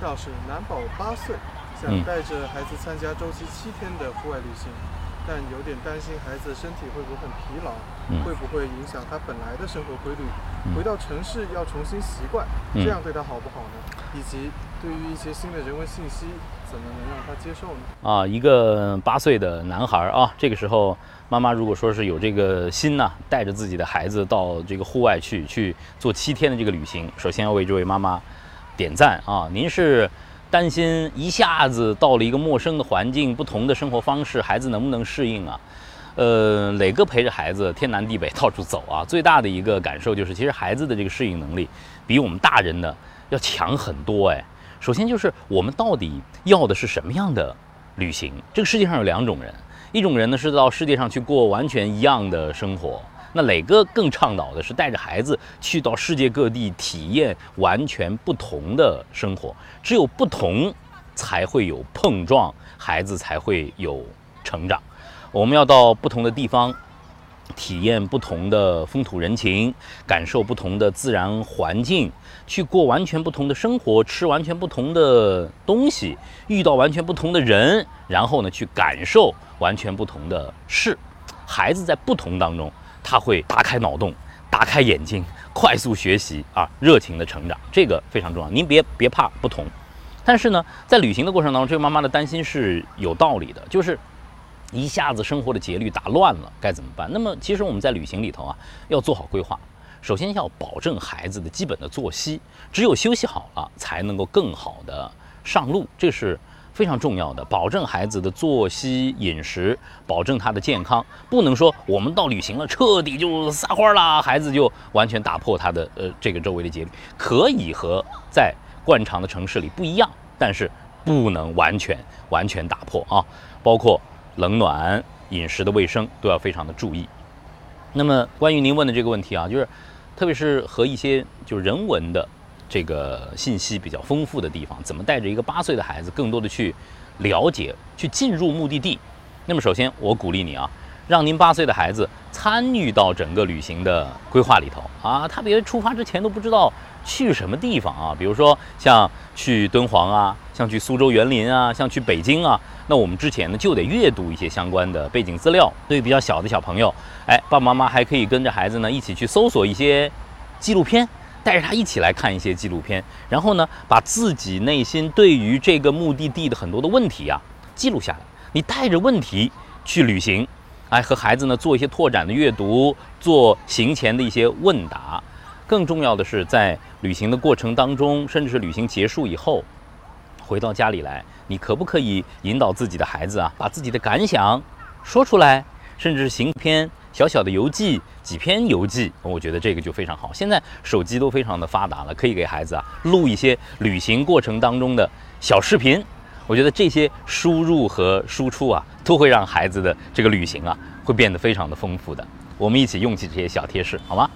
赵是男宝八岁，想嗯带着孩子参加周期七天的户外旅行，但有点担心孩子身体会不会很疲劳，嗯会不会影响他本来的生活规律？嗯回到城市要重新习惯，嗯这样对他好不好呢？以及对于一些新的人文信息，怎么能让他接受呢？啊，一个八岁的男孩啊，这个时候妈妈如果说是有这个心呐、带着自己的孩子到这个户外去去做七天的这个旅行，首先要为这位妈妈点赞啊！您是担心一下子到了一个陌生的环境、不同的生活方式，孩子能不能适应啊？呃，磊哥陪着孩子天南地北到处走啊，最大的一个感受就是，其实孩子的这个适应能力比我们大人的要强很多哎。首先就是我们到底要的是什么样的旅行？这个世界上有两种人，一种人呢是到世界上去过完全一样的生活，那磊哥更倡导的是带着孩子去到世界各地体验完全不同的生活，只有不同才会有碰撞，孩子才会有成长。我们要到不同的地方，体验不同的风土人情，感受不同的自然环境，去过完全不同的生活，吃完全不同的东西，遇到完全不同的人，然后呢，去感受完全不同的事。孩子在不同当中，他会打开脑洞，打开眼睛，快速学习啊，热情的成长，这个非常重要。您别别怕不同，但是呢，在旅行的过程当中，这个妈妈的担心是有道理的，就是一下子生活的节律打乱了，该怎么办？那么其实我们在旅行里头啊，要做好规划。首先要保证孩子的基本的作息，只有休息好了，才能够更好的上路，这是非常重要的。保证孩子的作息、饮食，保证他的健康，不能说我们到旅行了彻底就撒欢啦，孩子就完全打破他的呃这个周围的节律。可以和在惯常的城市里不一样，但是不能完全完全打破啊，包括冷暖、饮食的卫生都要非常的注意。那么关于您问的这个问题啊，就是特别是和一些就是人文的这个信息比较丰富的地方，怎么带着一个八岁的孩子更多的去了解、去进入目的地？那么首先我鼓励你啊，让您八岁的孩子参与到整个旅行的规划里头啊，他别出发之前都不知道去什么地方啊，比如说像去敦煌啊，像去苏州园林啊，像去北京啊，那我们之前呢就得阅读一些相关的背景资料。对于比较小的小朋友，哎，爸爸妈妈还可以跟着孩子呢一起去搜索一些纪录片，带着他一起来看一些纪录片，然后呢，把自己内心对于这个目的地的很多的问题啊记录下来。你带着问题去旅行，哎，和孩子呢做一些拓展的阅读，做行前的一些问答。更重要的是，在旅行的过程当中，甚至是旅行结束以后，回到家里来，你可不可以引导自己的孩子啊，把自己的感想说出来，甚至是行篇小小的游记、几篇游记，我觉得这个就非常好。现在手机都非常的发达了，可以给孩子啊录一些旅行过程当中的小视频。我觉得这些输入和输出啊，都会让孩子的这个旅行啊，会变得非常的丰富的。我们一起用起这些小贴士，好吗？